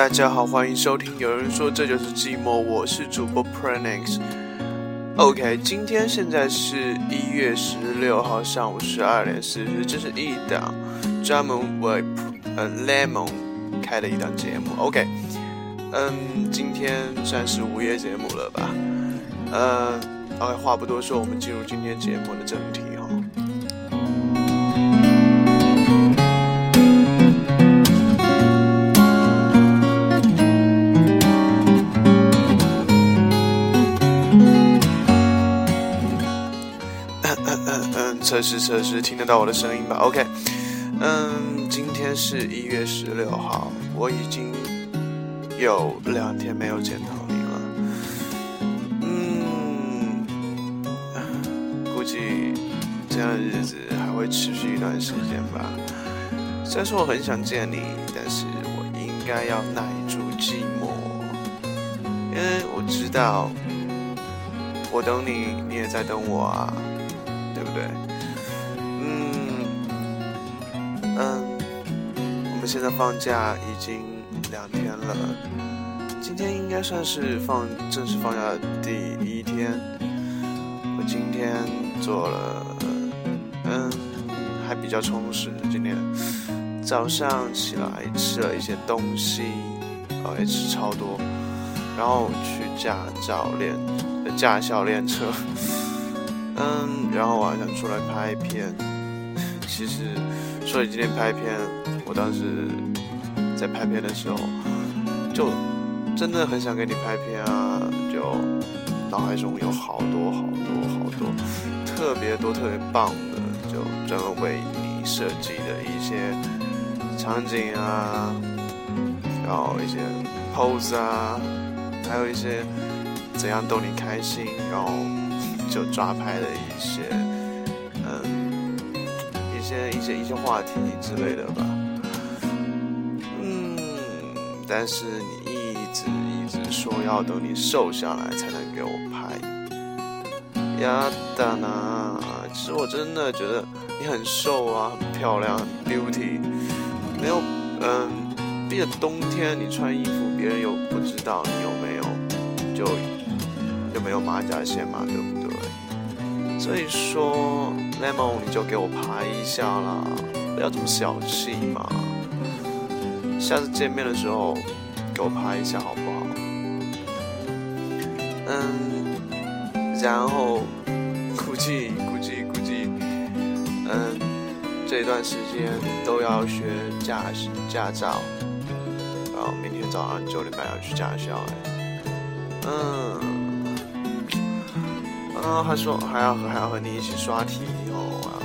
大家好，欢迎收听。有人说这就是寂寞，我是主播 Pranix。OK，今天现在是一月十六号上午十二点四十，这是一档专门为呃 Lemon 开的一档节目。OK，嗯，今天算是午夜节目了吧？呃，OK，话不多说，我们进入今天节目的正题。测试测试，听得到我的声音吧？OK，嗯，今天是一月十六号，我已经有两天没有见到你了。嗯，估计这样的日子还会持续一段时间吧。虽然说我很想见你，但是我应该要耐住寂寞，因为我知道我等你，你也在等我啊，对不对？嗯嗯，我们现在放假已经两天了，今天应该算是放正式放假的第一天。我今天做了，嗯，还比较充实。今天早上起来吃了一些东西，哦，也吃超多，然后去驾照练驾校练车，嗯，然后晚上出来拍片，其实。说起今天拍片，我当时在拍片的时候，就真的很想给你拍片啊！就脑海中有好多好多好多特别多特别棒的，就专门为你设计的一些场景啊，然后一些 pose 啊，还有一些怎样逗你开心，然后就抓拍的一些。嗯，一些一些一些话题之类的吧，嗯，但是你一直一直说要等你瘦下来才能给我拍，呀哒呢，其实我真的觉得你很瘦啊，很漂亮，很 beauty，没有，嗯，毕竟冬天你穿衣服，别人又不知道你有没有，就有没有马甲线嘛，对不？所以说，lemon，你就给我拍一下啦，不要这么小气嘛。下次见面的时候，给我拍一下好不好？嗯，然后估计估计估计，嗯，这段时间都要学驾驶驾照，然后明天早上九点半要去驾校哎，嗯。啊，还说还要和还要和你一起刷题哦啊！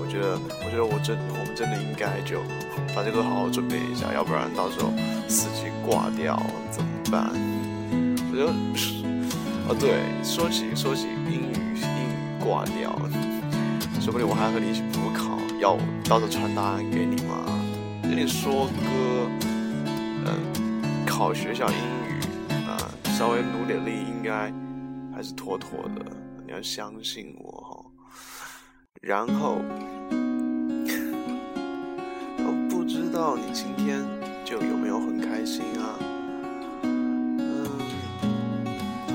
我觉得，我觉得我真我们真的应该就把这个好好准备一下，要不然到时候司机挂掉怎么办？我觉得，哦对，说起说起英语英语挂掉，说不定我还和你一起补考，要到时候传答案给你嘛？跟你说哥，嗯，考学校英语啊，稍微努点力应该还是妥妥的。你要相信我哈，然后我不知道你今天就有没有很开心啊？嗯，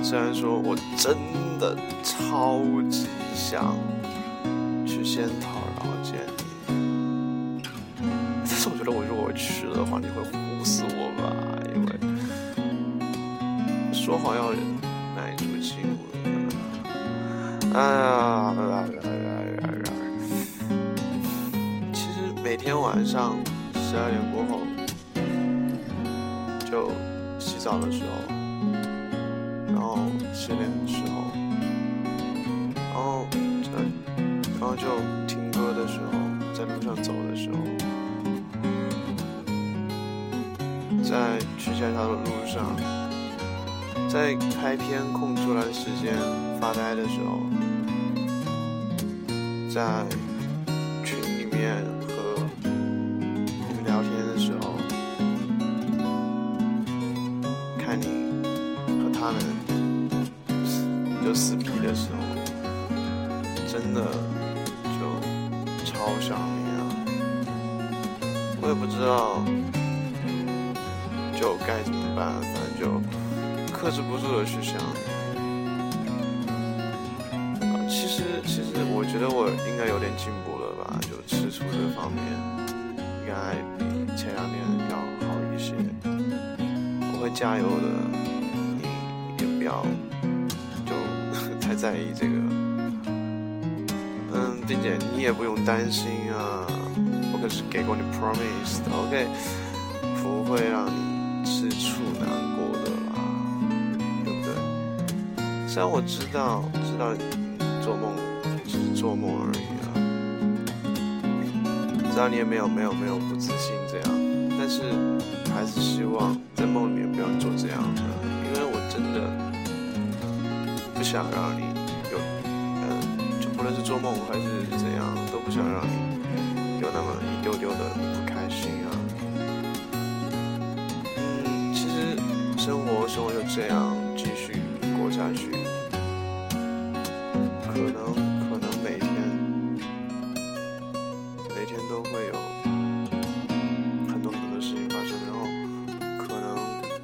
虽然说我真的超级想去仙桃然后见你，但是我觉得我如果去了的话，你会呼死我吧？因为说好要耐住寂寞。哎呀，其实每天晚上十二点过后，就洗澡的时候，然后洗脸的时候，然后然后就听歌的时候，在路上走的时候，在去学校的路上，在拍片空出来的时间发呆的时候。在群里面和你们聊天的时候，看你和他们就撕逼的时候，真的就超想你啊！我也不知道，就该怎么办，反正就克制不住的去想。其其实，其实我觉得我应该有点进步了吧，就吃醋这方面，应该比前两年要好一些。我会加油的，你也不要就 太在意这个。嗯，并且你也不用担心啊，我可是给过你 promise 的，OK，不会让你吃醋难过的啦，对不对？虽然我知道，知道。做梦只是做梦而已啊！知道你也没有没有没有不自信这样，但是还是希望在梦里面不要做这样的，因为我真的不想让你有，嗯，就不论是做梦还是怎样，都不想让你有那么一丢丢的不开心啊。嗯，其实生活生活就这样继续过下去。可能可能每天每天都会有很多很多事情发生，然后可能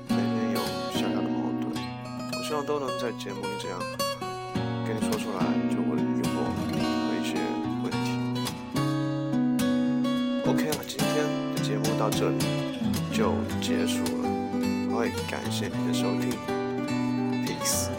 每天有小小的矛盾，我希望都能在节目里这样跟你说出来，就我的疑惑和一些问题。OK 了，今天的节目到这里就结束了，我也感谢你的收听，Peace。